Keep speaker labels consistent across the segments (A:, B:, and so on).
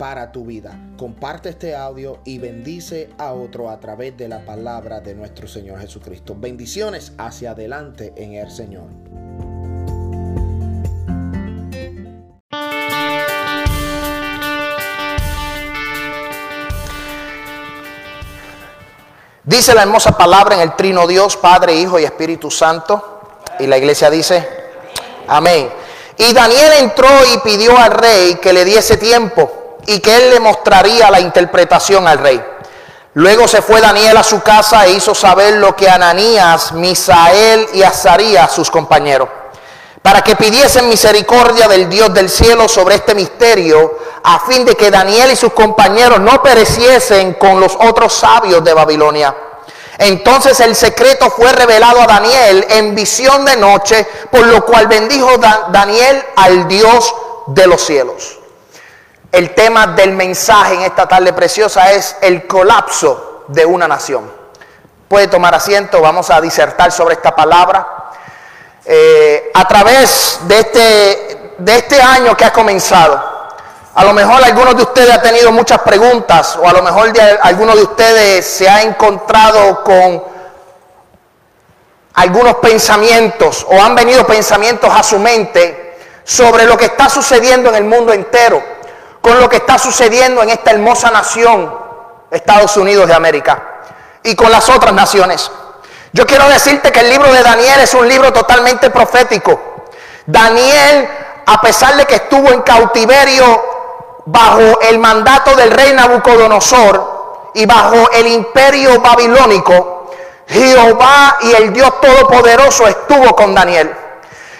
A: para tu vida. Comparte este audio y bendice a otro a través de la palabra de nuestro Señor Jesucristo. Bendiciones hacia adelante en el Señor. Dice la hermosa palabra en el trino Dios, Padre, Hijo y Espíritu Santo. Y la iglesia dice, amén. Y Daniel entró y pidió al rey que le diese tiempo y que él le mostraría la interpretación al rey. Luego se fue Daniel a su casa e hizo saber lo que Ananías, Misael y Azarías, sus compañeros, para que pidiesen misericordia del Dios del cielo sobre este misterio, a fin de que Daniel y sus compañeros no pereciesen con los otros sabios de Babilonia. Entonces el secreto fue revelado a Daniel en visión de noche, por lo cual bendijo Daniel al Dios de los cielos. El tema del mensaje en esta tarde preciosa es el colapso de una nación. Puede tomar asiento, vamos a disertar sobre esta palabra. Eh, a través de este, de este año que ha comenzado, a lo mejor algunos de ustedes han tenido muchas preguntas o a lo mejor de, algunos de ustedes se ha encontrado con algunos pensamientos o han venido pensamientos a su mente sobre lo que está sucediendo en el mundo entero con lo que está sucediendo en esta hermosa nación, Estados Unidos de América, y con las otras naciones. Yo quiero decirte que el libro de Daniel es un libro totalmente profético. Daniel, a pesar de que estuvo en cautiverio bajo el mandato del rey Nabucodonosor y bajo el imperio babilónico, Jehová y el Dios Todopoderoso estuvo con Daniel.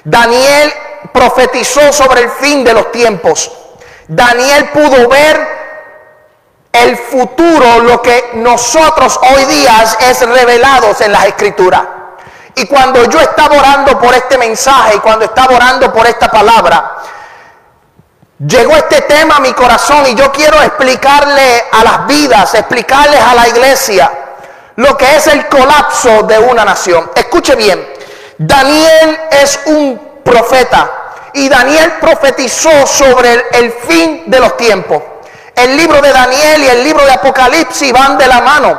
A: Daniel profetizó sobre el fin de los tiempos. Daniel pudo ver el futuro, lo que nosotros hoy día es revelados en las escrituras. Y cuando yo estaba orando por este mensaje y cuando estaba orando por esta palabra, llegó este tema a mi corazón y yo quiero explicarle a las vidas, explicarles a la iglesia lo que es el colapso de una nación. Escuche bien, Daniel es un profeta y Daniel profetizó sobre el, fin de los tiempos. El libro de Daniel y el libro de Apocalipsis van de la mano.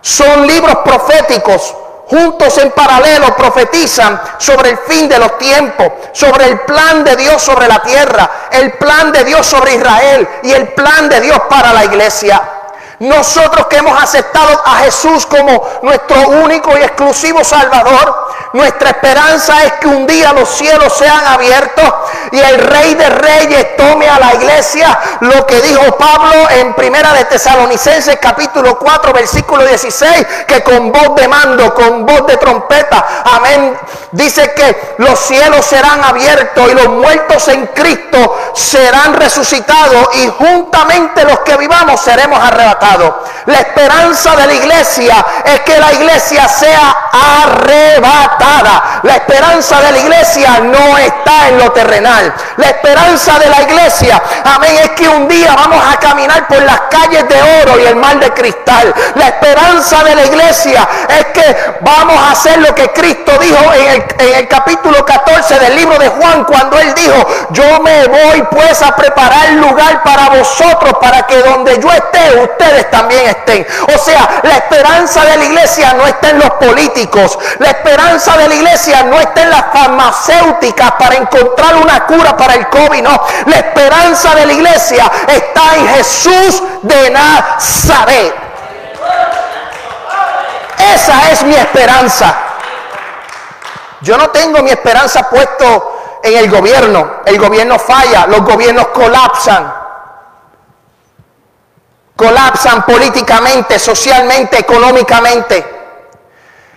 A: Son libros proféticos. Juntos en paralelo profetizan sobre el fin de los tiempos, sobre el plan de Dios sobre la tierra, el plan de Dios sobre Israel y el plan de Dios para la iglesia. Nosotros que hemos aceptado a Jesús como nuestro único y exclusivo Salvador, nuestra esperanza es que un día los cielos sean abiertos y el Rey de Reyes tome a la iglesia lo que dijo Pablo en Primera de Tesalonicenses capítulo 4 versículo 16, que con voz de mando, con voz de trompeta, amén, dice que los cielos serán abiertos y los muertos en Cristo serán resucitados y juntamente los que vivamos seremos arrebatados. La esperanza de la iglesia es que la iglesia sea arrebatada. La esperanza de la iglesia no está en lo terrenal. La esperanza de la iglesia, amén, es que un día vamos a caminar por las calles de oro y el mar de cristal. La esperanza de la iglesia es que vamos a hacer lo que Cristo dijo en el, capítulo 14 del libro de Juan cuando él dijo, yo me voy pues a preparar lugar para vosotros para que donde yo esté ustedes también estén. O sea, la esperanza de la iglesia no está en los políticos. La esperanza de la iglesia no está en las farmacéuticas para encontrar una cura para el COVID. No, la esperanza de la iglesia está en Jesús de Nazaret. Esa es mi esperanza. Yo no tengo mi esperanza puesto en el gobierno. El gobierno falla, los gobiernos colapsan colapsan políticamente, socialmente, económicamente.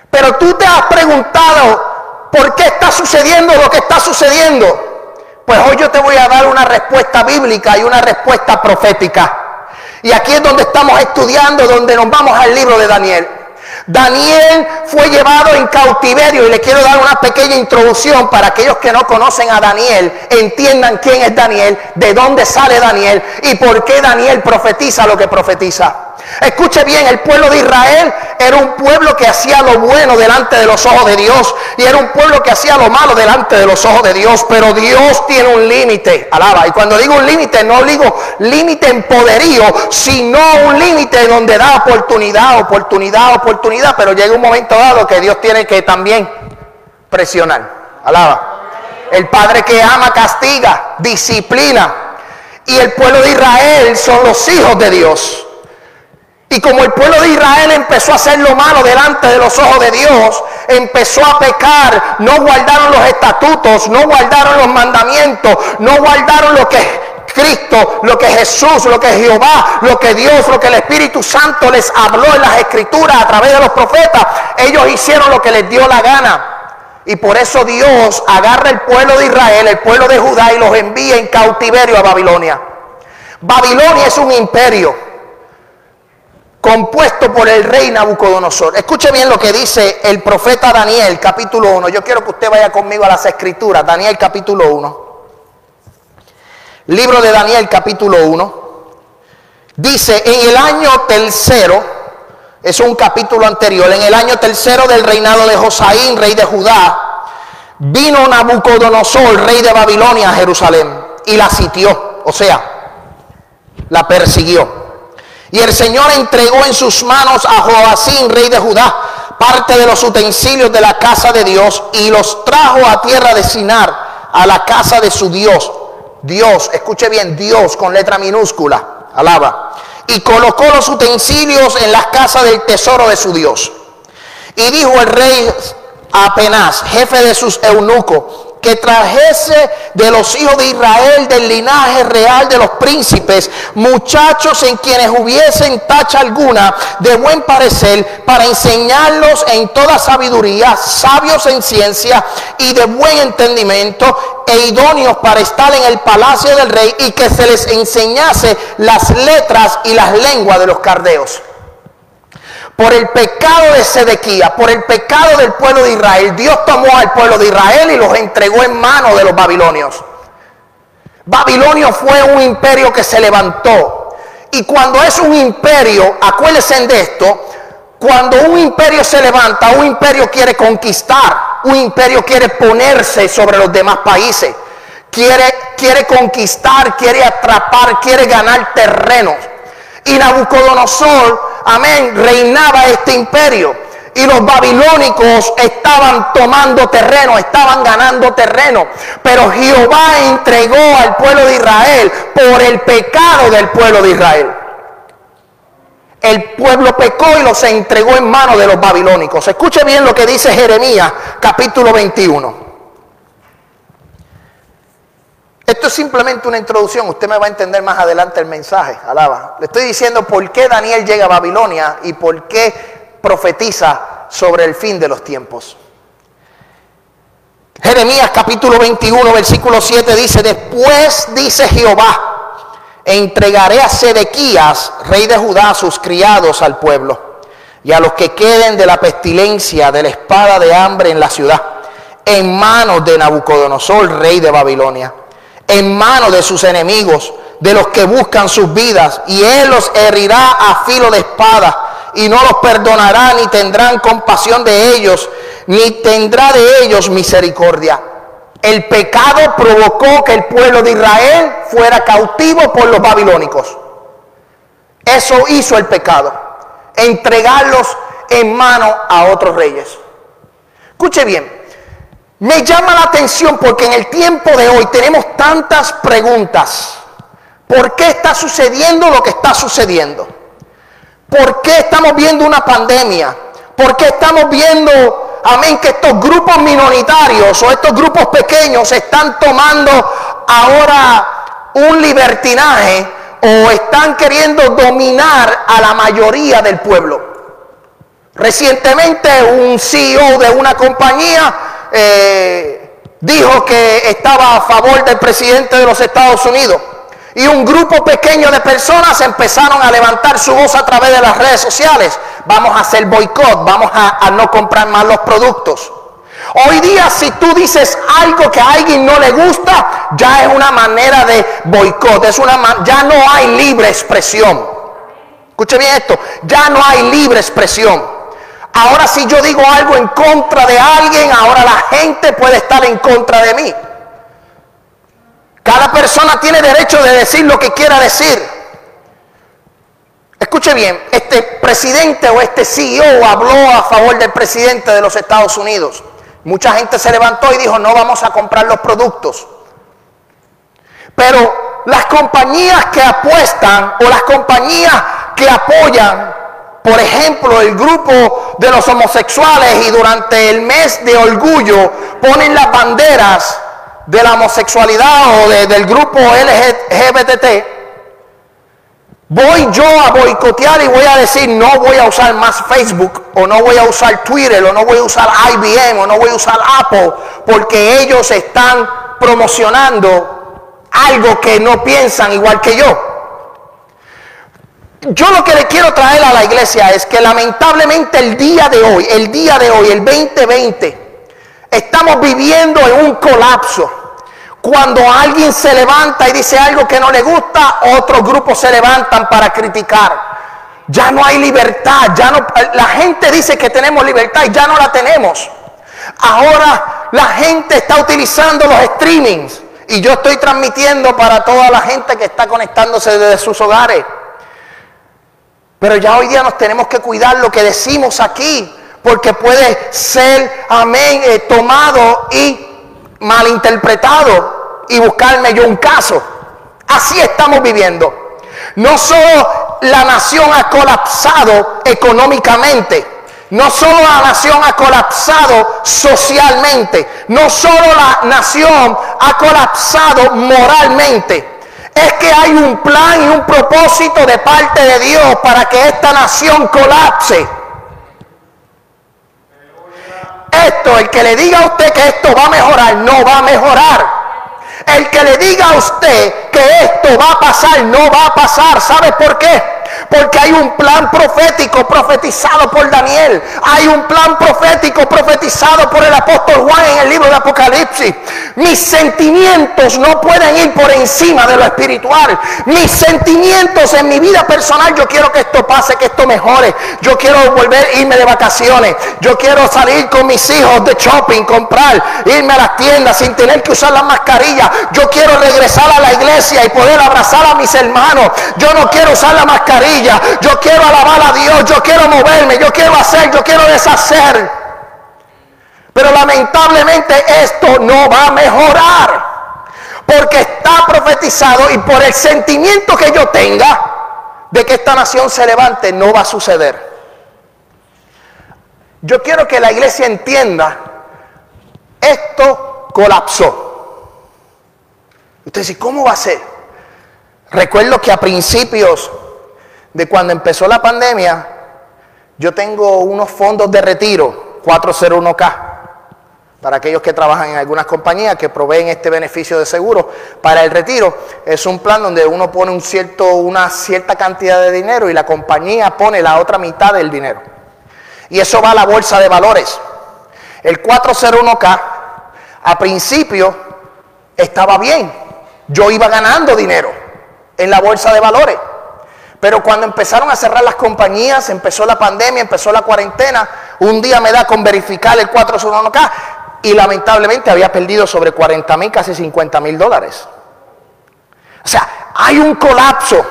A: Pero tú te has preguntado por qué está sucediendo lo que está sucediendo. Pues hoy yo te voy a dar una respuesta bíblica y una respuesta profética. Y aquí es donde estamos estudiando, donde nos vamos al libro de Daniel. Daniel fue llevado en cautiverio y le quiero dar una pequeña introducción para aquellos que no conocen a Daniel, entiendan quién es Daniel, de dónde sale Daniel y por qué Daniel profetiza lo que profetiza. Escuche bien, el pueblo de Israel era un pueblo que hacía lo bueno delante de los ojos de Dios y era un pueblo que hacía lo malo delante de los ojos de Dios, pero Dios tiene un límite, alaba. Y cuando digo un límite, no digo límite en poderío, sino un límite donde da oportunidad, oportunidad, oportunidad, pero llega un momento dado que Dios tiene que también presionar, alaba. El Padre que ama castiga, disciplina. Y el pueblo de Israel son los hijos de Dios. Y como el pueblo de Israel empezó a hacer lo malo delante de los ojos de Dios, empezó a pecar, no guardaron los estatutos, no guardaron los mandamientos, no guardaron lo que Cristo, lo que Jesús, lo que Jehová, lo que Dios, lo que el Espíritu Santo les habló en las escrituras a través de los profetas. Ellos hicieron lo que les dio la gana. Y por eso Dios agarra el pueblo de Israel, el pueblo de Judá y los envía en cautiverio a Babilonia. Babilonia es un imperio compuesto por el rey Nabucodonosor. Escuche bien lo que dice el profeta Daniel, capítulo 1. Yo quiero que usted vaya conmigo a las escrituras. Daniel, capítulo 1. Libro de Daniel, capítulo 1. Dice, en el año tercero, es un capítulo anterior, en el año tercero del reinado de Josaín, rey de Judá, vino Nabucodonosor, rey de Babilonia, a Jerusalén, y la sitió, o sea, la persiguió. Y el Señor entregó en sus manos a Joacín, rey de Judá, parte de los utensilios de la casa de Dios y los trajo a tierra de Sinar, a la casa de su Dios. Dios, escuche bien, Dios con letra minúscula, alaba. Y colocó los utensilios en las casas del tesoro de su Dios. Y dijo el rey apenas, jefe de sus eunucos, que trajese de los hijos de Israel, del linaje real de los príncipes, muchachos en quienes hubiesen tacha alguna de buen parecer, para enseñarlos en toda sabiduría, sabios en ciencia y de buen entendimiento, e idóneos para estar en el palacio del rey, y que se les enseñase las letras y las lenguas de los cardeos por el pecado de Sedequía, por el pecado del pueblo de Israel, Dios tomó al pueblo de Israel y los entregó en manos de los babilonios. Babilonio fue un imperio que se levantó. Y cuando es un imperio, acuérdense de esto, cuando un imperio se levanta, un imperio quiere conquistar, un imperio quiere ponerse sobre los demás países, quiere, quiere conquistar, quiere atrapar, quiere ganar terreno. Y Nabucodonosor amén, reinaba este imperio. Y los babilónicos estaban tomando terreno, estaban ganando terreno. Pero Jehová entregó al pueblo de Israel por el pecado del pueblo de Israel. El pueblo pecó y los entregó en manos de los babilónicos. Escuche bien lo que dice Jeremías capítulo 21. Esto es simplemente una introducción, usted me va a entender más adelante el mensaje, alaba. Le estoy diciendo por qué Daniel llega a Babilonia y por qué profetiza sobre el fin de los tiempos. Jeremías capítulo 21, versículo 7 dice, después dice Jehová, entregaré a Sedequías, rey de Judá, a sus criados al pueblo y a los que queden de la pestilencia, de la espada de hambre en la ciudad, en manos de Nabucodonosor, rey de Babilonia en manos de sus enemigos, de los que buscan sus vidas, y él los herirá a filo de espada, y no los perdonará, ni tendrán compasión de ellos, ni tendrá de ellos misericordia. El pecado provocó que el pueblo de Israel fuera cautivo por los babilónicos. Eso hizo el pecado, entregarlos en mano a otros reyes. Escuche bien, me llama la atención porque en el tiempo de hoy tenemos tantas preguntas. ¿Por qué está sucediendo lo que está sucediendo? ¿Por qué estamos viendo una pandemia? ¿Por qué estamos viendo, amén, que estos grupos minoritarios o estos grupos pequeños están tomando ahora un libertinaje o están queriendo dominar a la mayoría del pueblo? Recientemente un CEO de una compañía eh, dijo que estaba a favor del presidente de los Estados Unidos. Y un grupo pequeño de personas empezaron a levantar su voz a través de las redes sociales. Vamos a hacer boicot, vamos a, no comprar más los productos. Hoy día si tú dices algo que a alguien no le gusta, ya es una manera de boicot, ya no hay libre expresión. Escuche bien esto, ya no hay libre expresión. Ahora si yo digo algo en contra de alguien, ahora la gente puede estar en contra de mí. Cada persona tiene derecho de decir lo que quiera decir. Escuche bien, este presidente o este CEO habló a favor del presidente de los Estados Unidos. Mucha gente se levantó y dijo, no vamos a comprar los productos. Pero las compañías que apuestan o las compañías que apoyan, por ejemplo, el grupo de los homosexuales y durante el mes de orgullo ponen las banderas de la homosexualidad o del grupo LGBT, voy yo a boicotear y voy a decir no voy a usar más Facebook o no voy a usar Twitter o no voy a usar IBM o no voy a usar Apple porque ellos están promocionando algo que no piensan igual que yo. Yo lo que le quiero traer a la iglesia es que lamentablemente el día de hoy, el día de hoy, el 2020, Estamos viviendo en un colapso. Cuando alguien se levanta y dice algo que no le gusta, otros grupos se levantan para criticar. Ya no hay libertad, ya no la gente dice que tenemos libertad y ya no la tenemos. Ahora la gente está utilizando los streamings y yo estoy transmitiendo para toda la gente que está conectándose desde sus hogares. Pero ya hoy día nos tenemos que cuidar lo que decimos aquí porque puede ser, amén, eh, tomado y malinterpretado y buscarme yo un caso. Así estamos viviendo. No solo la nación ha colapsado económicamente, no solo la nación ha colapsado socialmente, no solo la nación ha colapsado moralmente, es que hay un plan y un propósito de parte de Dios para que esta nación colapse esto, el que le diga a usted que esto va a mejorar, no va a mejorar. El que le diga a usted que esto va a pasar, no va a pasar. ¿Sabe por qué? Porque hay un plan profético profetizado por Daniel. Hay un plan profético profetizado por el apóstol Juan en el libro de Apocalipsis. Mis sentimientos no pueden ir por encima de lo espiritual. Mis sentimientos en mi vida personal, yo quiero que esto pase, que esto mejore. Yo quiero volver a irme de vacaciones. Yo quiero salir con mis hijos de shopping, comprar, irme a las tiendas sin tener que usar la mascarilla. Yo quiero regresar a la iglesia y poder abrazar a mis hermanos. Yo no quiero usar la mascarilla yo quiero alabar a Dios, yo quiero moverme, yo quiero hacer, yo quiero deshacer. Pero lamentablemente esto no va a mejorar. Porque está profetizado y por el sentimiento que yo tenga de que esta nación se levante, no va a suceder. Yo quiero que la iglesia entienda, esto colapsó. Usted dice, ¿cómo va a ser? Recuerdo que a principios de cuando empezó la pandemia, yo tengo unos fondos de retiro, 401k, para aquellos que trabajan en algunas compañías que proveen este beneficio de seguro para el retiro. Es un plan donde uno pone una cierta cantidad de dinero y la compañía pone la otra mitad del dinero. Y eso va a la bolsa de valores. El 401k a principio estaba bien. Yo iba ganando dinero en la bolsa de valores. Pero cuando empezaron a cerrar las compañías, empezó la pandemia, empezó la cuarentena, un día me da con verificar el 401k y lamentablemente había perdido sobre 40 mil, casi 50 mil dólares. O sea, hay un colapso.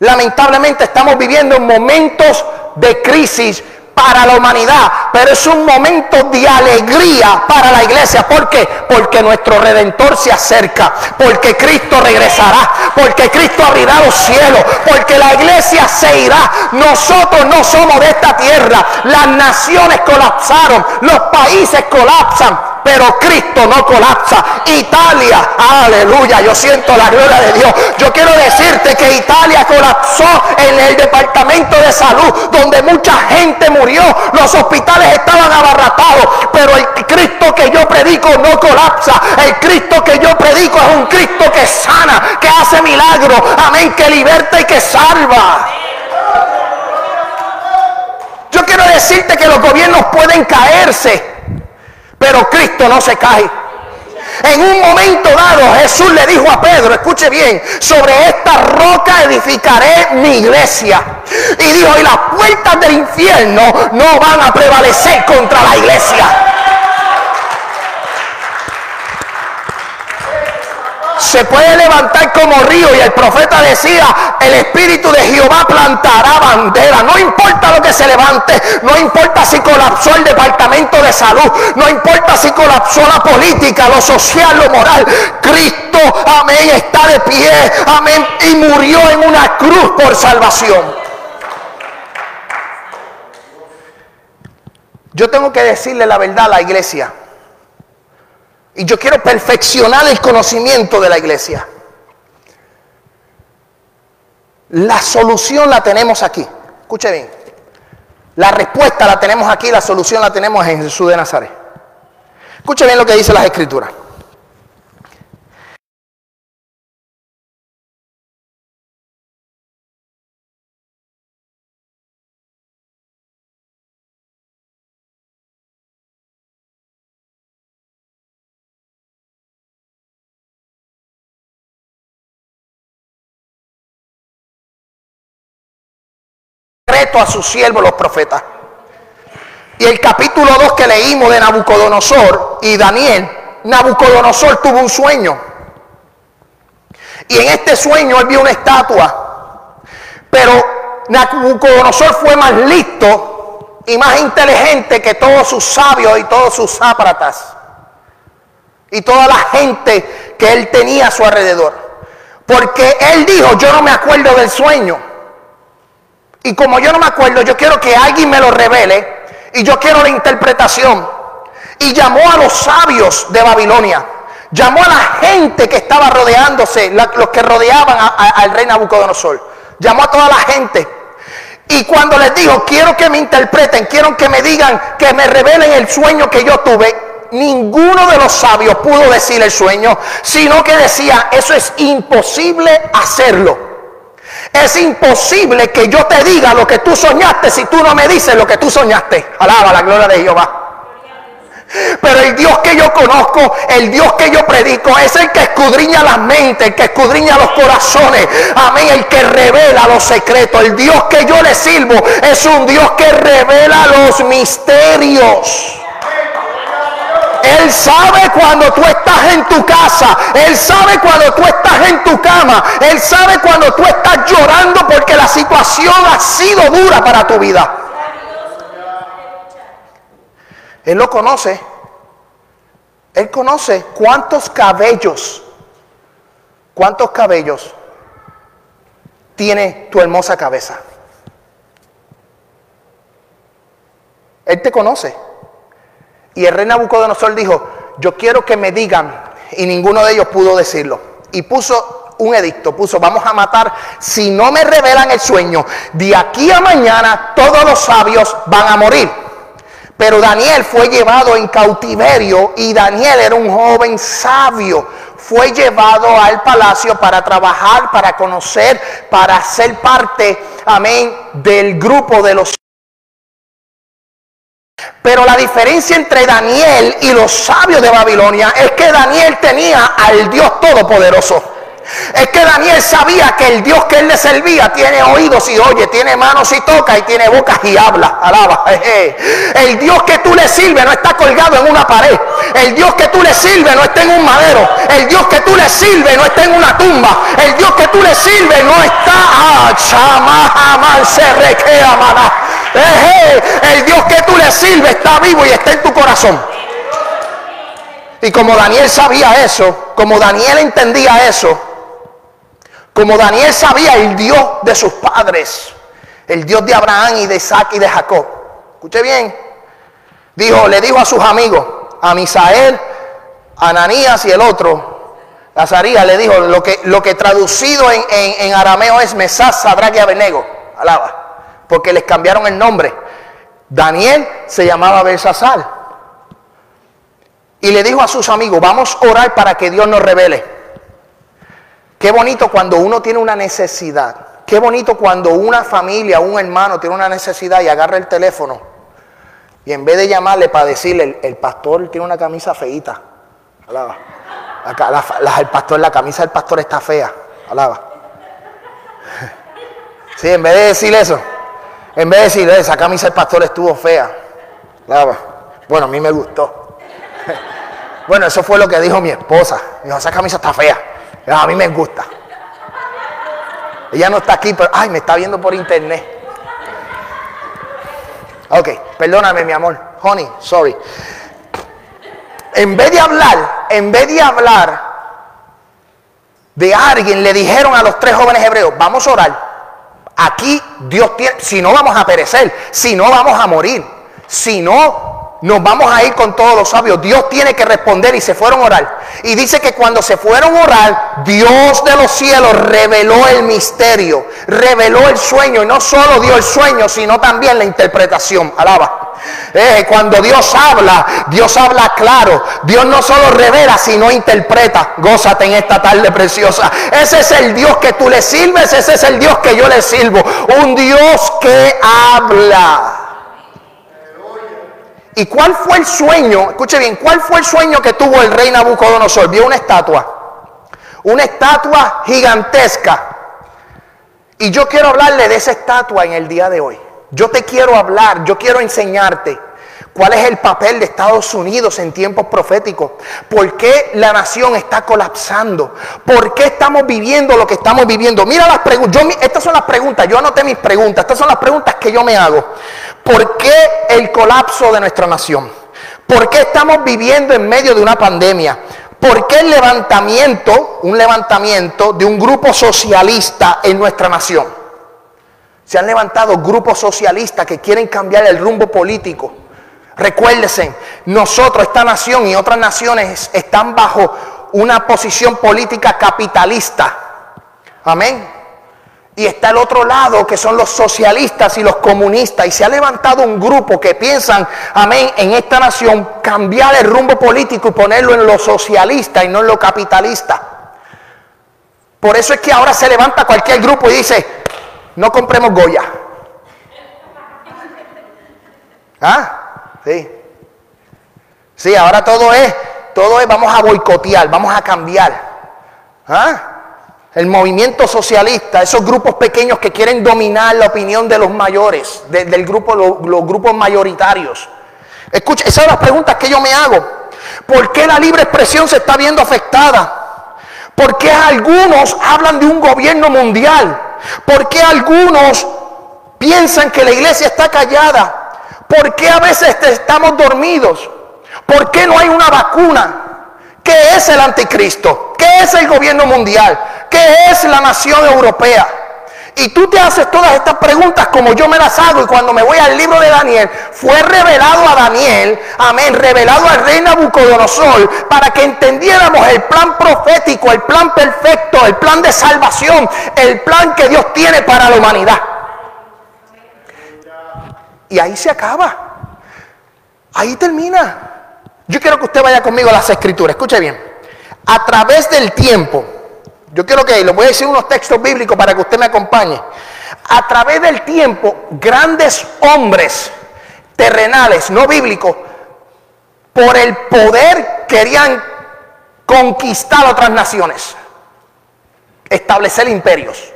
A: Lamentablemente estamos viviendo momentos de crisis para la humanidad, pero es un momento de alegría para la iglesia. ¿Por qué? Porque nuestro redentor se acerca, porque Cristo regresará, porque Cristo abrirá los cielos, porque la iglesia se irá. Nosotros no somos de esta tierra. Las naciones colapsaron, los países colapsan, pero Cristo no colapsa. Italia, aleluya, yo siento la gloria de Dios. Yo quiero decirte que Italia colapsó en el departamento de salud, donde mucha gente murió, los hospitales estaban abarratados, pero el Cristo que yo predico no colapsa. El Cristo que yo predico es un Cristo que sana, que hace milagro, amén, que liberta y que salva. Yo quiero decirte que los gobiernos pueden caerse, pero Cristo no se cae. En un momento dado Jesús le dijo a Pedro, escuche bien, sobre esta roca edificaré mi iglesia. Y dijo, y las puertas del infierno no van a prevalecer contra la iglesia. Se puede levantar como río y el profeta decía, el Espíritu de Jehová plantará bandera. No importa lo que se levante, no importa si colapsó el Departamento de Salud, no importa si colapsó la política, lo social, lo moral. Cristo, amén, está de pie, amén, y murió en una cruz por salvación. Yo tengo que decirle la verdad a la iglesia. Y yo quiero perfeccionar el conocimiento de la iglesia. La solución la tenemos aquí. Escuche bien. La respuesta la tenemos aquí, la solución la tenemos en Jesús de Nazaret. Escuche bien lo que dice las escrituras. A sus siervos los profetas. Y el capítulo 2 que leímos de Nabucodonosor y Daniel, Nabucodonosor tuvo un sueño. Y en este sueño él vio una estatua. Pero Nabucodonosor fue más listo y más inteligente que todos sus sabios y todos sus zápratas. Y toda la gente que él tenía a su alrededor. Porque él dijo, yo no me acuerdo del sueño. Y como yo no me acuerdo, yo quiero que alguien me lo revele y yo quiero la interpretación. Y llamó a los sabios de Babilonia. Llamó a la gente que estaba rodeándose, los que rodeaban al rey Nabucodonosor. Llamó a toda la gente. Y cuando les dijo, quiero que me interpreten, quiero que me digan, que me revelen el sueño que yo tuve, ninguno de los sabios pudo decir el sueño, sino que decía, eso es imposible hacerlo. Es imposible que yo te diga lo que tú soñaste si tú no me dices lo que tú soñaste. Alaba la gloria de Jehová. Pero el Dios que yo conozco, el Dios que yo predico, es el que escudriña las mentes, el que escudriña los corazones. Amén, el que revela los secretos. El Dios que yo le sirvo es un Dios que revela los misterios. Él sabe cuando tú estás en tu casa. Él sabe cuando tú estás en tu cama. Él sabe cuando tú estás llorando porque la situación ha sido dura para tu vida. Él lo conoce. Él conoce cuántos cabellos, cuántos cabellos tiene tu hermosa cabeza. Él te conoce. Y el rey Nabucodonosor dijo, yo quiero que me digan, y ninguno de ellos pudo decirlo. Y puso un edicto, puso, vamos a matar, si no me revelan el sueño, de aquí a mañana todos los sabios van a morir. Pero Daniel fue llevado en cautiverio y Daniel era un joven sabio. Fue llevado al palacio para trabajar, para conocer, para ser parte, amén, del grupo de los pero la diferencia entre Daniel y los sabios de Babilonia es que Daniel tenía al Dios Todopoderoso. Es que Daniel sabía que el Dios que él le servía tiene oídos y oye, tiene manos y toca y tiene bocas y habla. Alaba. El Dios que tú le sirves no está colgado en una pared. El Dios que tú le sirves no está en un madero. El Dios que tú le sirves no está en una tumba. El Dios que tú le sirves no está. Ah, se El Dios que tú le sirves está vivo y está en tu corazón. Y como Daniel sabía eso, como Daniel entendía eso, como Daniel sabía el Dios de sus padres, el Dios de Abraham y de Isaac y de Jacob. Escuche bien. Dijo, le dijo a sus amigos, a Misael, a Ananías y el otro, Azarías, le dijo, lo que, lo que traducido en, arameo es Mesás, Sadrach y Abenego. Alaba. Porque les cambiaron el nombre. Daniel se llamaba Belsasar. Y le dijo a sus amigos, vamos a orar para que Dios nos revele Qué bonito cuando uno tiene una necesidad. Qué bonito cuando una familia, un hermano tiene una necesidad y agarra el teléfono. Y en vez de llamarle para decirle, el, pastor tiene una camisa feíta. Alaba. el pastor, la camisa del pastor está fea. Alaba. Sí, en vez de decir eso, en vez de decir, esa camisa del pastor estuvo fea. Bueno, a mí me gustó. Bueno, eso fue lo que dijo mi esposa. Dijo, esa camisa está fea. A mí me gusta. Ella no está aquí, pero, ay, me está viendo por internet. Ok, perdóname, mi amor. Honey, sorry. En vez de hablar, en vez de hablar de alguien, le dijeron a los tres jóvenes hebreos, vamos a orar. Aquí Dios tiene, si no vamos a perecer, si no vamos a morir, si no nos vamos a ir con todos los sabios. Dios tiene que responder y se fueron a orar. Y dice que cuando se fueron a orar, Dios de los cielos reveló el misterio, reveló el sueño. Y no solo dio el sueño, sino también la interpretación. Alaba. Eh, cuando Dios habla, Dios habla claro. Dios no solo revela, sino interpreta. Gózate en esta tarde preciosa. Ese es el Dios que tú le sirves, ese es el Dios que yo le sirvo. Un Dios que habla. ¿Y cuál fue el sueño? Escuche bien, ¿cuál fue el sueño que tuvo el rey Nabucodonosor? Vio una estatua, una estatua gigantesca. Y yo quiero hablarle de esa estatua en el día de hoy. Yo te quiero hablar, yo quiero enseñarte cuál es el papel de Estados Unidos en tiempos proféticos. ¿Por qué la nación está colapsando? ¿Por qué estamos viviendo lo que estamos viviendo? Mira las preguntas. Estas son las preguntas. Yo anoté mis preguntas. Estas son las preguntas que yo me hago. ¿Por qué el colapso de nuestra nación? ¿Por qué estamos viviendo en medio de una pandemia? ¿Por qué el levantamiento, un levantamiento de un grupo socialista en nuestra nación? Se han levantado grupos socialistas que quieren cambiar el rumbo político. Recuérdense, nosotros, esta nación y otras naciones están bajo una posición política capitalista. Amén. Y está el otro lado que son los socialistas y los comunistas. Y se ha levantado un grupo que piensan, amén, en esta nación cambiar el rumbo político y ponerlo en lo socialista y no en lo capitalista. Por eso es que ahora se levanta cualquier grupo y dice, no compremos Goya. ¿Ah? Sí. Sí, ahora todo es, todo es, vamos a boicotear, vamos a cambiar. ¿Ah? el movimiento socialista, esos grupos pequeños que quieren dominar la opinión de los mayores, del grupo, los, grupos mayoritarios. Escucha, esas son las preguntas que yo me hago. ¿Por qué la libre expresión se está viendo afectada? ¿Por qué algunos hablan de un gobierno mundial? ¿Por qué algunos piensan que la iglesia está callada? ¿Por qué a veces estamos dormidos? ¿Por qué no hay una vacuna? ¿Qué es el anticristo? ¿Qué es el gobierno mundial? ¿Qué es la nación europea? Y tú te haces todas estas preguntas como yo me las hago y cuando me voy al libro de Daniel, fue revelado a Daniel, amén, revelado al rey Nabucodonosor para que entendiéramos el plan profético, el plan perfecto, el plan de salvación, el plan que Dios tiene para la humanidad. Y ahí se acaba. Ahí termina. Yo quiero que usted vaya conmigo a las escrituras. Escuche bien. A través del tiempo, yo quiero que le voy a decir unos textos bíblicos para que usted me acompañe. A través del tiempo, grandes hombres terrenales, no bíblicos, por el poder querían conquistar otras naciones, establecer imperios.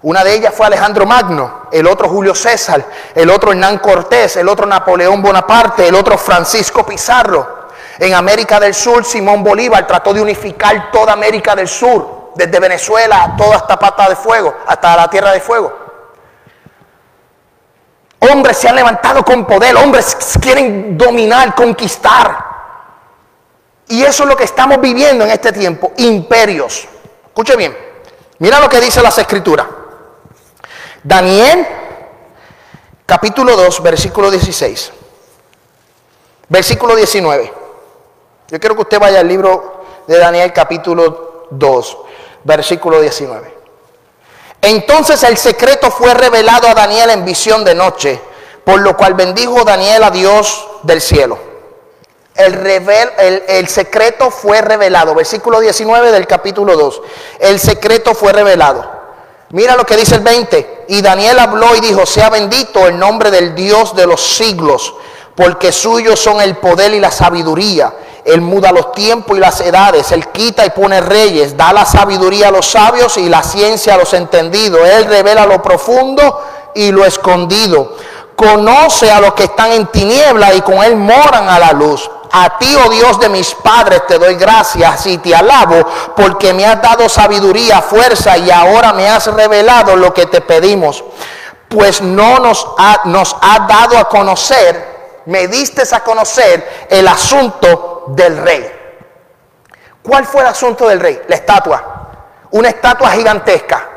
A: Una de ellas fue Alejandro Magno, el otro Julio César, el otro Hernán Cortés, el otro Napoleón Bonaparte, el otro Francisco Pizarro. En América del Sur, Simón Bolívar trató de unificar toda América del Sur desde Venezuela toda esta pata de fuego, hasta la tierra de fuego. Hombres se han levantado con poder, hombres quieren dominar, conquistar. Y eso es lo que estamos viviendo en este tiempo, imperios. Escuche bien, mira lo que dice las escrituras. Daniel, capítulo 2, versículo 16. Versículo 19. Yo quiero que usted vaya al libro de Daniel, capítulo 2 versículo 19. Entonces el secreto fue revelado a Daniel en visión de noche, por lo cual bendijo Daniel a Dios del cielo. el, el, secreto fue revelado. Versículo 19 del capítulo 2. El secreto fue revelado. Mira lo que dice el 20. Y Daniel habló y dijo, sea bendito el nombre del Dios de los siglos, porque suyos son el poder y la sabiduría. Él muda los tiempos y las edades, Él quita y pone reyes, da la sabiduría a los sabios y la ciencia a los entendidos. Él revela lo profundo y lo escondido. Conoce a los que están en tiniebla y con Él moran a la luz. A ti, oh Dios de mis padres, te doy gracias y te alabo porque me has dado sabiduría, fuerza y ahora me has revelado lo que te pedimos. Pues no nos ha, nos ha dado a conocer, me diste a conocer el asunto del rey. ¿Cuál fue el asunto del rey? La estatua. Una estatua gigantesca.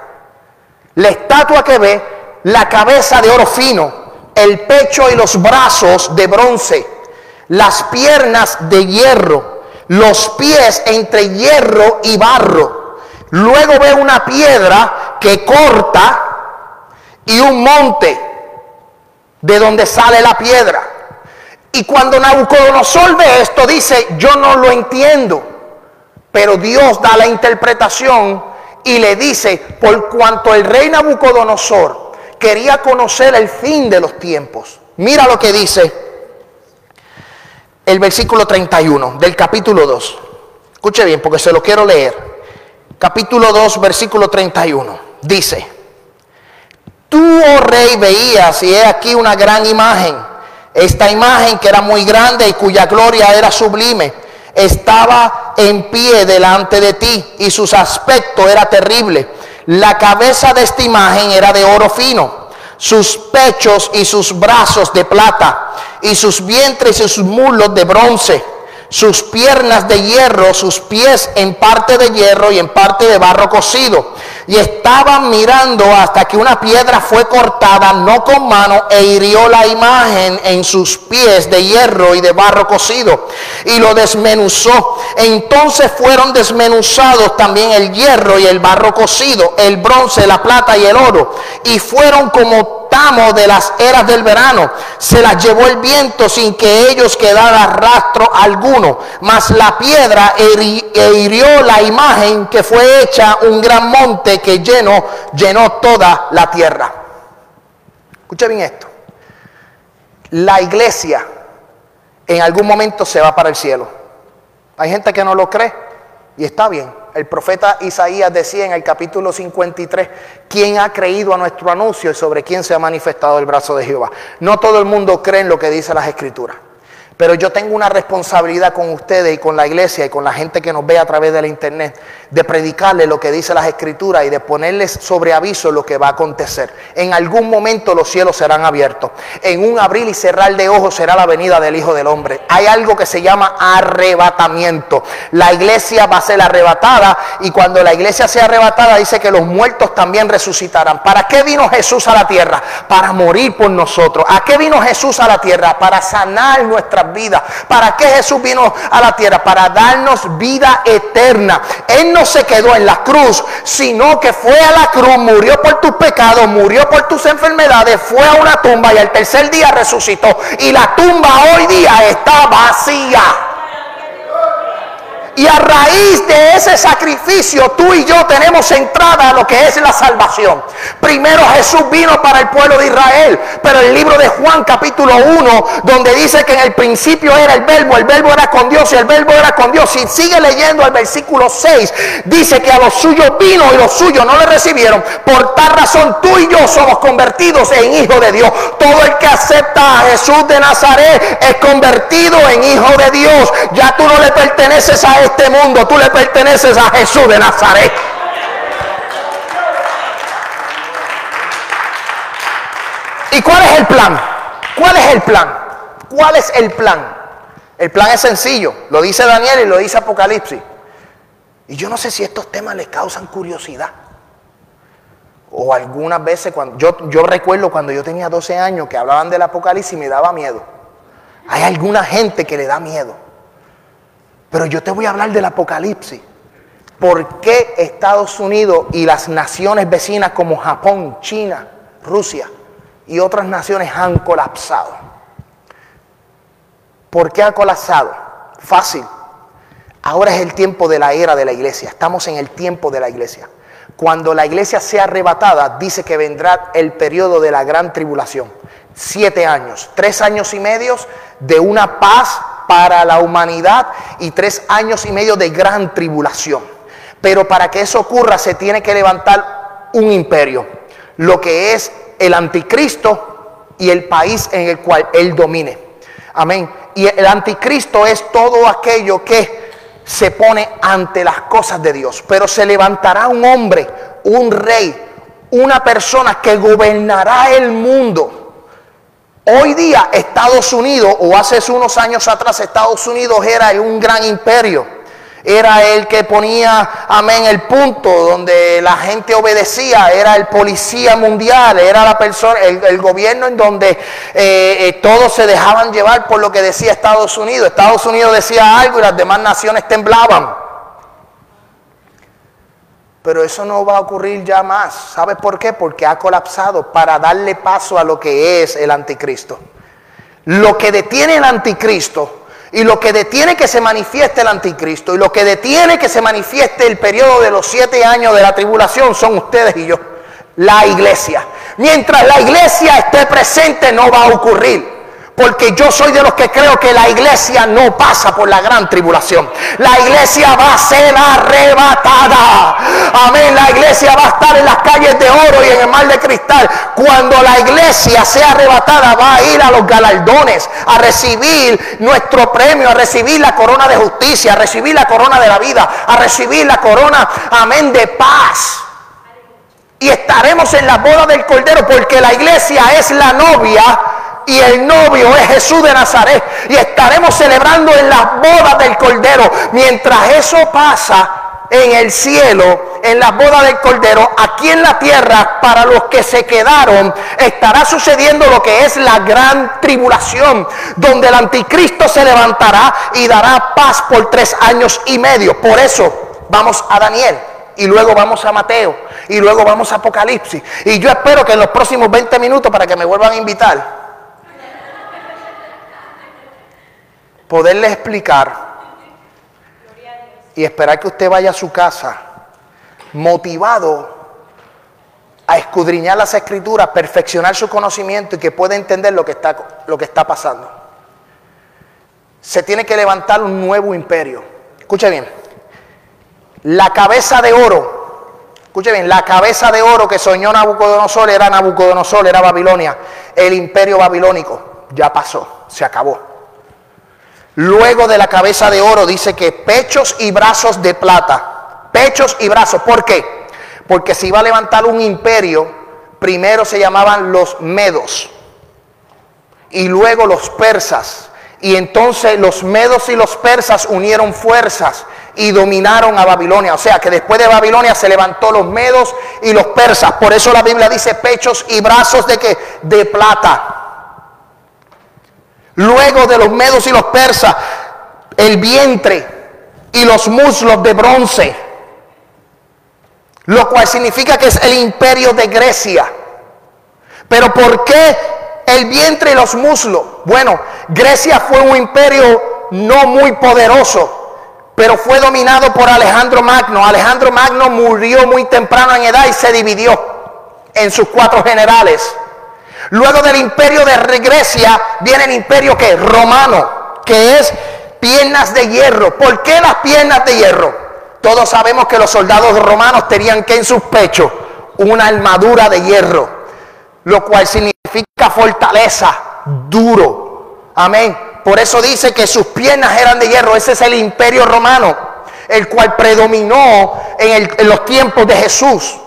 A: La estatua que ve la cabeza de oro fino, el pecho y los brazos de bronce las piernas de hierro, los pies entre hierro y barro. Luego ve una piedra que corta y un monte de donde sale la piedra. Y cuando Nabucodonosor ve esto, dice, yo no lo entiendo. Pero Dios da la interpretación y le dice, por cuanto el rey Nabucodonosor quería conocer el fin de los tiempos. Mira lo que dice el versículo 31 del capítulo 2. Escuche bien porque se lo quiero leer. Capítulo 2, versículo 31. Dice, tú, oh rey, veías y he aquí una gran imagen. Esta imagen que era muy grande y cuya gloria era sublime, estaba en pie delante de ti y su aspecto era terrible. La cabeza de esta imagen era de oro fino sus pechos y sus brazos de plata, y sus vientres y sus mulos de bronce, sus piernas de hierro, sus pies en parte de hierro y en parte de barro cocido. Y estaban mirando hasta que una piedra fue cortada, no con mano, e hirió la imagen en sus pies de hierro y de barro cocido, y lo desmenuzó. Entonces fueron desmenuzados también el hierro y el barro cocido, el bronce, la plata y el oro, y fueron como de las eras del verano. Se las llevó el viento sin que ellos quedara rastro alguno. Mas la piedra hirió la imagen que fue hecha un gran monte que llenó, llenó toda la tierra. Escucha bien esto. La iglesia en algún momento se va para el cielo. Hay gente que no lo cree y está bien. El profeta Isaías decía en el capítulo 53, ¿quién ha creído a nuestro anuncio y sobre quién se ha manifestado el brazo de Jehová? No todo el mundo cree en lo que dice las escrituras. Pero yo tengo una responsabilidad con ustedes y con la iglesia y con la gente que nos ve a través de la internet de predicarles lo que dice las escrituras y de ponerles sobre aviso lo que va a acontecer. En algún momento los cielos serán abiertos. En un abrir y cerrar de ojos será la venida del Hijo del Hombre. Hay algo que se llama arrebatamiento. La iglesia va a ser arrebatada y cuando la iglesia sea arrebatada dice que los muertos también resucitarán. ¿Para qué vino Jesús a la tierra? Para morir por nosotros. ¿A qué vino Jesús a la tierra? Para sanar nuestras vidas. ¿Para qué Jesús vino a la tierra? Para darnos vida eterna. Él no se quedó en la cruz, sino que fue a la cruz, murió por tus pecados, murió por tus enfermedades, fue a una tumba y al tercer día resucitó. Y la tumba hoy día está vacía. Y a raíz de ese sacrificio, tú y yo tenemos entrada a lo que es la salvación. Primero Jesús vino para el pueblo de Israel, pero el libro de Juan capítulo 1, donde dice que en el principio era el verbo, el verbo era con Dios y el verbo era con Dios. Y sigue leyendo el versículo 6, dice que a los suyos vino y los suyos no le recibieron. Por tal razón tú y yo somos convertidos en hijos de Dios. Todo el que acepta a Jesús de Nazaret es convertido en hijo de Dios. Ya tú no le perteneces a este mundo, tú le perteneces a Jesús de Nazaret. ¿Y cuál es el plan? ¿Cuál es el plan? ¿Cuál es el plan? El plan es sencillo, lo dice Daniel y lo dice Apocalipsis. Y yo no sé si estos temas les causan curiosidad. O algunas veces cuando yo, yo recuerdo cuando yo tenía 12 años que hablaban del Apocalipsis y me daba miedo. Hay alguna gente que le da miedo. Pero yo te voy a hablar del Apocalipsis. ¿Por qué Estados Unidos y las naciones vecinas como Japón, China, Rusia y otras naciones han colapsado? ¿Por qué ha colapsado? Fácil. Ahora es el tiempo de la era de la iglesia. Estamos en el tiempo de la iglesia. Cuando la iglesia sea arrebatada, dice que vendrá el periodo de la gran tribulación. Siete años, tres años y medio de una paz para la humanidad y tres años y medio de gran tribulación. Pero para que eso ocurra se tiene que levantar un imperio, lo que es el anticristo y el país en el cual él domine. Amén. Y el anticristo es todo aquello que se pone ante las cosas de Dios. Pero se levantará un hombre, un rey, una persona que gobernará el mundo. Hoy día Estados Unidos, o hace unos años atrás, Estados Unidos era un gran imperio era el que ponía, amén, el punto donde la gente obedecía, era el policía mundial, era la persona, el, gobierno en donde eh, eh, todos se dejaban llevar por lo que decía Estados Unidos. Estados Unidos decía algo y las demás naciones temblaban. Pero eso no va a ocurrir ya más. ¿Sabe por qué? Porque ha colapsado para darle paso a lo que es el anticristo. Lo que detiene el anticristo y lo que detiene que se manifieste el anticristo y lo que detiene que se manifieste el periodo de los siete años de la tribulación son ustedes y yo, la iglesia. Mientras la iglesia esté presente no va a ocurrir. Porque yo soy de los que creo que la iglesia no pasa por la gran tribulación. La iglesia va a ser arrebatada. Amén. La iglesia va a estar en las calles de oro y en el mar de cristal. Cuando la iglesia sea arrebatada va a ir a los galardones, a recibir nuestro premio, a recibir la corona de justicia, a recibir la corona de la vida, a recibir la corona, amén, de paz. Y estaremos en la boda del Cordero porque la iglesia es la novia y el novio es Jesús de Nazaret. Y estaremos celebrando en las bodas del Cordero. Mientras eso pasa en el cielo, en las bodas del Cordero, aquí en la tierra, para los que se quedaron, estará sucediendo lo que es la gran tribulación, donde el anticristo se levantará y dará paz por tres años y medio. Por eso vamos a Daniel y luego vamos a Mateo y luego vamos a Apocalipsis. Y yo espero que en los próximos 20 minutos, para que me vuelvan a invitar, poderle explicar y esperar que usted vaya a su casa motivado a escudriñar las escrituras, perfeccionar su conocimiento y que pueda entender lo que está, lo que está pasando. Se tiene que levantar un nuevo imperio. Escuche bien. La cabeza de oro, escuche bien, la cabeza de oro que soñó Nabucodonosor era Nabucodonosor, era Babilonia. El imperio babilónico ya pasó, se acabó. Luego de la cabeza de oro dice que pechos y brazos de plata. Pechos y brazos. ¿Por qué? Porque se iba a levantar un imperio, primero se llamaban los medos y luego los persas. Y entonces los medos y los persas unieron fuerzas y dominaron a Babilonia. O sea que después de Babilonia se levantó los medos y los persas. Por eso la Biblia dice pechos y brazos de que de plata. Luego de los medos y los persas, el vientre y los muslos de bronce, lo cual significa que es el imperio de Grecia. Pero ¿por qué el vientre y los muslos? Bueno, Grecia fue un imperio no muy poderoso, pero fue dominado por Alejandro Magno. Alejandro Magno murió muy temprano en edad y se dividió en sus cuatro generales. Luego del imperio de Grecia viene el imperio que romano, que es piernas de hierro. ¿Por qué las piernas de hierro? Todos sabemos que los soldados romanos tenían que en sus pechos una armadura de hierro, lo cual significa fortaleza, duro. Amén. Por eso dice que sus piernas eran de hierro. Ese es el imperio romano, el cual predominó en, en los tiempos de Jesús.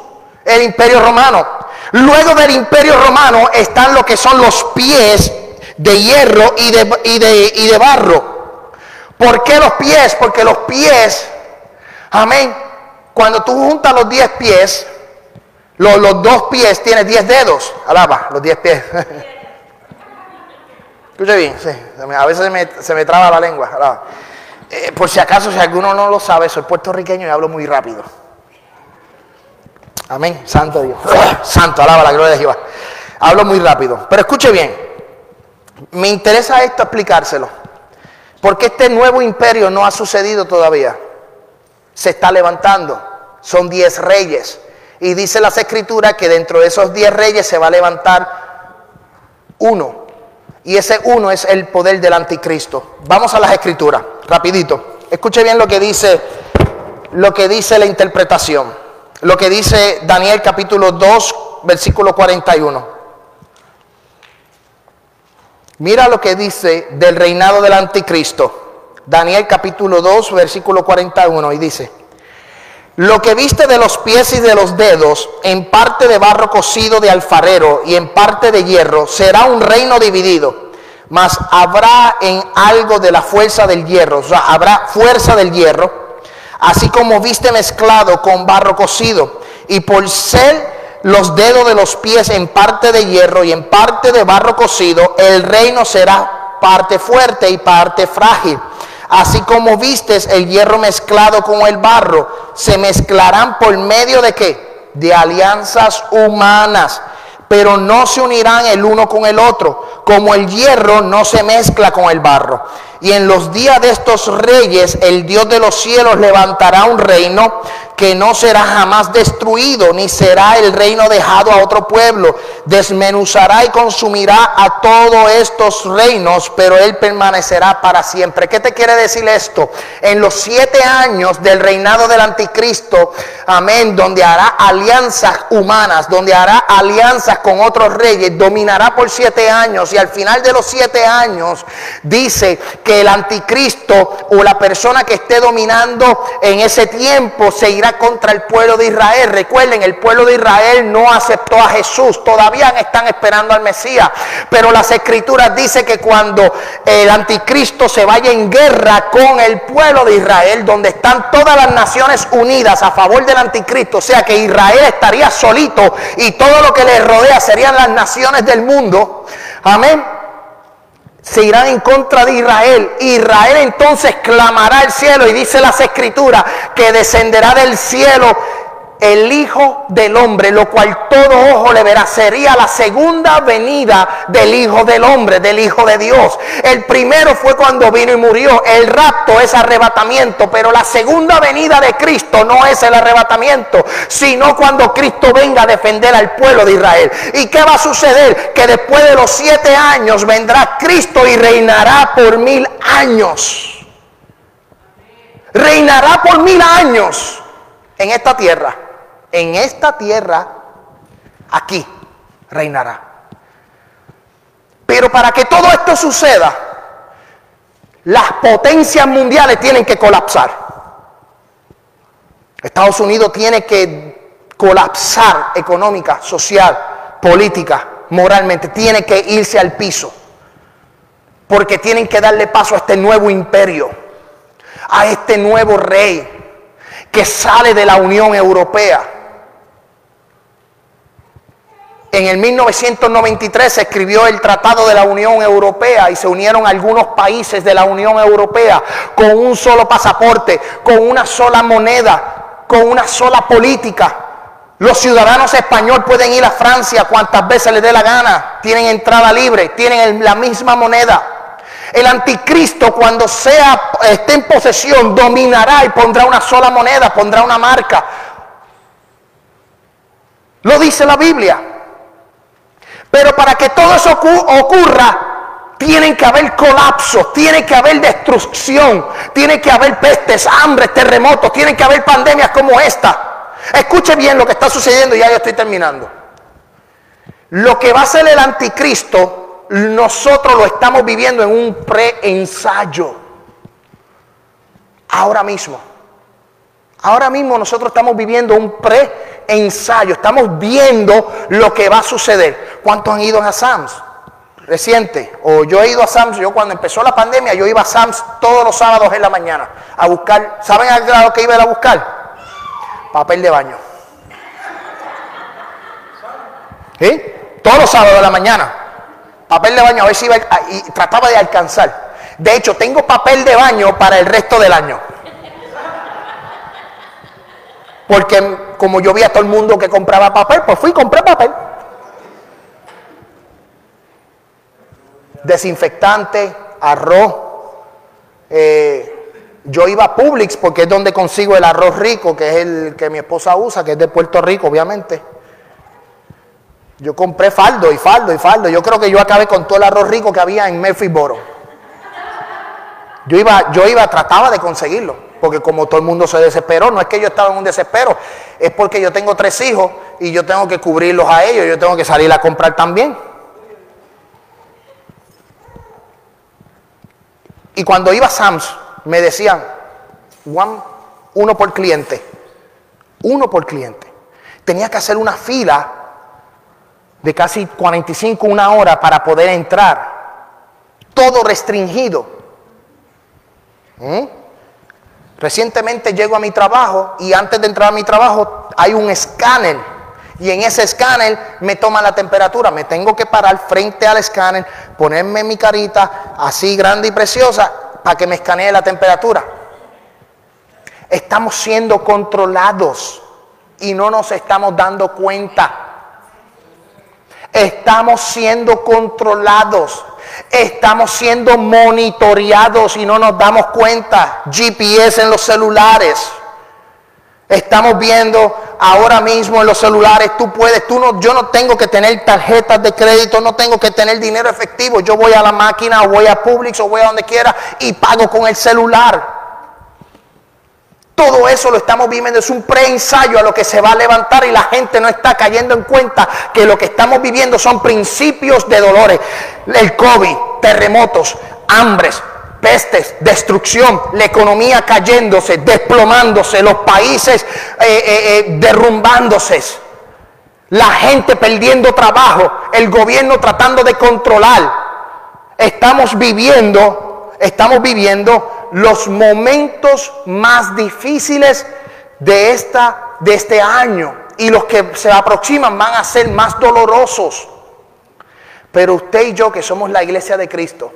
A: El imperio romano. Luego del imperio romano están lo que son los pies de hierro y de, y de, barro. ¿Por qué los pies? Porque los pies, amén, cuando tú juntas los diez pies, los, dos pies tienes diez dedos, alaba, los diez pies. Escuche bien, sí, a veces se me, se me traba la lengua, eh, por si acaso, si alguno no lo sabe, soy puertorriqueño y hablo muy rápido. Amén. Santo Dios. Santo, alaba la gloria de Jehová. Hablo muy rápido. Pero escuche bien. Me interesa esto explicárselo. Porque este nuevo imperio no ha sucedido todavía. Se está levantando. Son diez reyes. Y dice las escrituras que dentro de esos diez reyes se va a levantar uno. Y ese uno es el poder del anticristo. Vamos a las escrituras, rapidito. Escuche bien lo que dice, lo que dice la interpretación. Lo que dice Daniel capítulo 2, versículo 41. Mira lo que dice del reinado del anticristo. Daniel capítulo 2, versículo 41, y dice, lo que viste de los pies y de los dedos, en parte de barro cocido de alfarero y en parte de hierro, será un reino dividido, mas habrá en algo de la fuerza del hierro, o sea, habrá fuerza del hierro, así como viste mezclado con barro cocido, y por ser los dedos de los pies en parte de hierro y en parte de barro cocido, el reino será parte fuerte y parte frágil. Así como vistes el hierro mezclado con el barro, se mezclarán por medio de qué? De alianzas humanas, pero no se unirán el uno con el otro, como el hierro no se mezcla con el barro. Y en los días de estos reyes, el Dios de los cielos levantará un reino que no será jamás destruido, ni será el reino dejado a otro pueblo. Desmenuzará y consumirá a todos estos reinos, pero él permanecerá para siempre. ¿Qué te quiere decir esto? En los siete años del reinado del anticristo, amén, donde hará alianzas humanas, donde hará alianzas con otros reyes, dominará por siete años y al final de los siete años dice que el anticristo o la persona que esté dominando en ese tiempo se irá contra el pueblo de Israel. Recuerden, el pueblo de Israel no aceptó a Jesús, todavía están esperando al Mesías. Pero las escrituras dicen que cuando el anticristo se vaya en guerra con el pueblo de Israel, donde están todas las naciones unidas a favor del anticristo, o sea que Israel estaría solito y todo lo que le rodea serían las naciones del mundo. Amén se irán en contra de Israel. Israel entonces clamará al cielo y dice las escrituras que descenderá del cielo el Hijo del Hombre, lo cual todo ojo le verá. Sería la segunda venida del Hijo del Hombre, del Hijo de Dios. El primero fue cuando vino y murió. El rapto es arrebatamiento, pero la segunda venida de Cristo no es el arrebatamiento, sino cuando Cristo venga a defender al pueblo de Israel. ¿Y qué va a suceder? Que después de los siete años vendrá Cristo y reinará por mil años. Reinará por mil años en esta tierra en esta tierra, aquí reinará. Pero para que todo esto suceda, las potencias mundiales tienen que colapsar. Estados Unidos tiene que colapsar económica, social, política, moralmente. Tiene que irse al piso. Porque tienen que darle paso a este nuevo imperio, a este nuevo rey que sale de la Unión Europea en el 1993 se escribió el Tratado de la Unión Europea y se unieron algunos países de la Unión Europea con un solo pasaporte, con una sola moneda, con una sola política. Los ciudadanos españoles pueden ir a Francia cuantas veces les dé la gana, tienen entrada libre, tienen la misma moneda. El anticristo cuando esté en posesión dominará y pondrá una sola moneda, pondrá una marca. Lo dice la Biblia. Pero para que todo eso ocurra, tienen que haber colapsos, tiene que haber destrucción, tiene que haber pestes, hambre, terremotos, tiene que haber pandemias como esta. Escuche bien lo que está sucediendo y ya yo estoy terminando. Lo que va a ser el anticristo, nosotros lo estamos viviendo en un pre-ensayo. Ahora mismo. Ahora mismo nosotros estamos viviendo un pre ensayo, estamos viendo lo que va a suceder. ¿Cuántos han ido a Sams? Reciente, o yo he ido a Sams, yo cuando empezó la pandemia, yo iba a Sams todos los sábados en la mañana a buscar, ¿saben al grado que iba a, buscar? Papel de baño. ¿Sí? Todos los sábados de la mañana. Papel de baño, a ver si iba y trataba de alcanzar. De hecho, tengo papel de baño para el resto del año. Porque como yo vi a todo el mundo que compraba papel, pues fui y compré papel. Desinfectante, arroz, Eh, yo iba a Publix porque es donde consigo el arroz rico, que es el que mi esposa usa, que es de Puerto Rico, obviamente. Yo compré faldo y faldo y faldo. Yo creo que yo acabé con todo el arroz rico que había en Murphyboro. Yo iba, yo iba, trataba de conseguirlo, porque como todo el mundo se desesperó, no es que yo estaba en un desespero, es porque yo tengo tres hijos y yo tengo que cubrirlos a ellos, yo tengo que salir a comprar también. Y cuando iba a Sams, me decían, uno por cliente, uno por cliente. Tenía que hacer una fila de casi 45, una hora para poder entrar. Todo restringido. ¿Mm? Recientemente llego a mi trabajo y antes de entrar a mi trabajo hay un escáner y en ese escáner me toma la temperatura. Me tengo que parar frente al escáner, ponerme mi carita así grande y preciosa para que me escanee la temperatura. Estamos siendo controlados y no nos estamos dando cuenta. Estamos siendo controlados. Estamos siendo monitoreados y no nos damos cuenta. GPS en los celulares. Estamos viendo ahora mismo en los celulares, tú puedes, tú no, yo no tengo que tener tarjetas de crédito, no tengo que tener dinero efectivo. Yo voy a la máquina o voy a Publix o voy a donde quiera y pago con el celular. Todo eso lo estamos viviendo, es un preensayo a lo que se va a levantar y la gente no está cayendo en cuenta que lo que estamos viviendo son principios de dolores. El COVID, terremotos, hambres, pestes, destrucción, la economía cayéndose, desplomándose, los países eh, eh, eh, derrumbándose, la gente perdiendo trabajo, el gobierno tratando de controlar. Estamos viviendo, estamos viviendo los momentos más difíciles de, esta, de este año y los que se aproximan van a ser más dolorosos. Pero usted y yo que somos la iglesia de Cristo,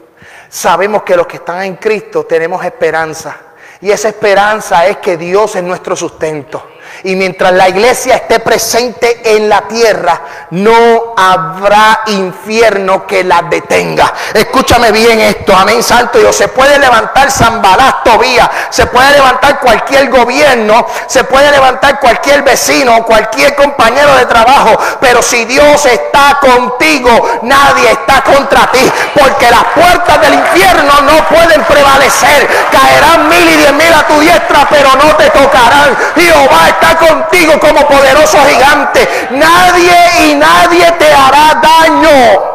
A: sabemos que los que están en Cristo tenemos esperanza. Y esa esperanza es que Dios es nuestro sustento. Y mientras la iglesia esté presente en la tierra, no habrá infierno que la detenga. Escúchame bien esto, amén, santo Dios. Se puede levantar San Balás Tobía, se puede levantar cualquier gobierno, se puede levantar cualquier vecino, cualquier compañero de trabajo, pero si Dios está contigo, nadie está contra ti, porque las puertas del infierno no pueden prevalecer. Caerán mil y diez mil a tu diestra, pero no te tocarán. Jehová está contigo como poderoso gigante. Nadie y nadie te hará daño.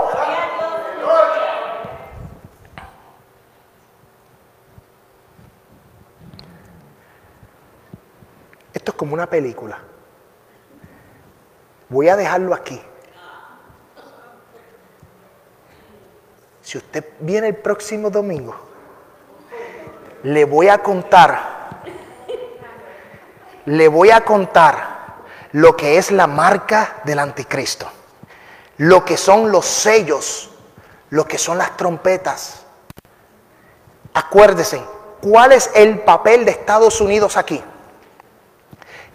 A: Esto es como una película. Voy a dejarlo aquí. Si usted viene el próximo domingo, le voy a contar le voy a contar lo que es la marca del anticristo, lo que son los sellos, lo que son las trompetas. Acuérdese, ¿cuál es el papel de Estados Unidos aquí?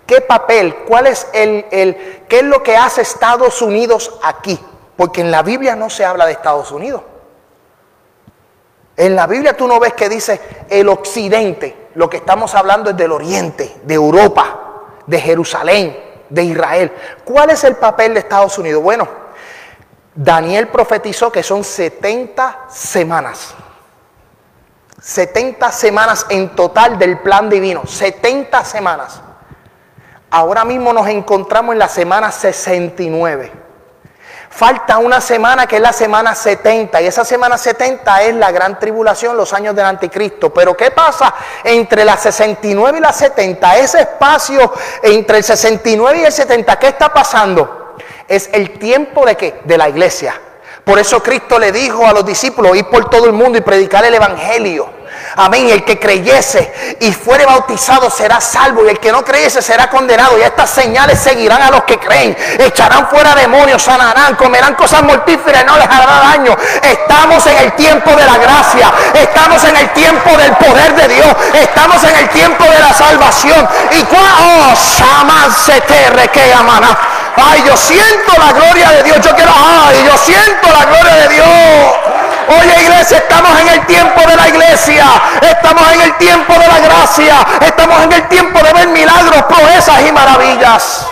A: ¿Qué papel? ¿Cuál es el, el qué es lo que hace Estados Unidos aquí? Porque en la Biblia no se habla de Estados Unidos. En la Biblia tú no ves que dice el occidente lo que estamos hablando es del oriente, de Europa, de Jerusalén, de Israel. ¿Cuál es el papel de Estados Unidos? Bueno, Daniel profetizó que son 70 semanas. 70 semanas en total del plan divino. 70 semanas. Ahora mismo nos encontramos en la semana 69. Falta una semana que es la semana 70 y esa semana 70 es la gran tribulación, los años del anticristo. Pero ¿qué pasa entre la 69 y la 70? Ese espacio entre el 69 y el 70, ¿qué está pasando? Es el tiempo de qué? De la iglesia. Por eso Cristo le dijo a los discípulos, ir por todo el mundo y predicar el Evangelio. Amén. El que creyese y fuere bautizado será salvo. Y el que no creyese será condenado. Y estas señales seguirán a los que creen. Echarán fuera demonios, sanarán, comerán cosas mortíferas no les hará daño. Estamos en el tiempo de la gracia. Estamos en el tiempo del poder de Dios. Estamos en el tiempo de la salvación. Y oh, se te que amará. Ay, yo siento la gloria de Dios. Yo quiero, ay, yo siento la gloria de Dios. Oye iglesia, estamos en el tiempo de la iglesia. Estamos en el tiempo de la gracia. Estamos en el tiempo de ver milagros, proezas y maravillas.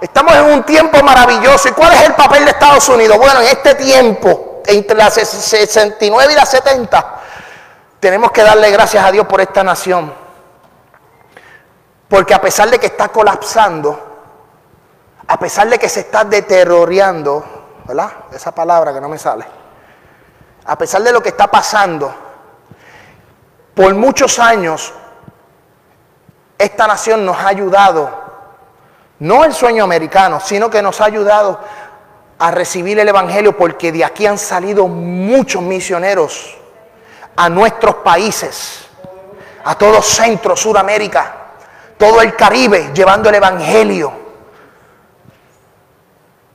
A: Estamos en un tiempo maravilloso. ¿Y cuál es el papel de Estados Unidos? Bueno, en este tiempo, entre las 69 y las 70, tenemos que darle gracias a Dios por esta nación. Porque a pesar de que está colapsando, a pesar de que se está deteriorando, ¿verdad? Esa palabra que no me sale. A pesar de lo que está pasando, por muchos años esta nación nos ha ayudado, no el sueño americano, sino que nos ha ayudado a recibir el Evangelio porque de aquí han salido muchos misioneros a nuestros países, a todo Centro, Sudamérica, todo el Caribe, llevando el Evangelio.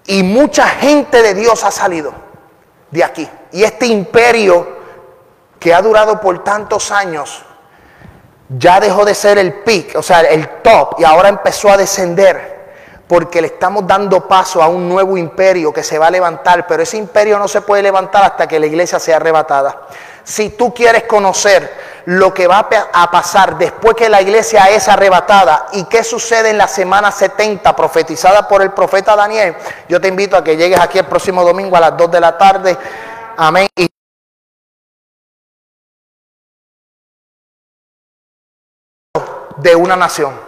A: Y mucha gente de Dios ha salido de aquí. Y este imperio que ha durado por tantos años, ya dejó de ser el peak, o sea, el top, y ahora empezó a descender, porque le estamos dando paso a un nuevo imperio que se va a levantar, pero ese imperio no se puede levantar hasta que la iglesia sea arrebatada. Si tú quieres conocer lo que va a pasar después que la iglesia es arrebatada y qué sucede en la semana 70 profetizada por el profeta Daniel, yo te invito a que llegues aquí el próximo domingo a las 2 de la tarde. Amén. de una nación.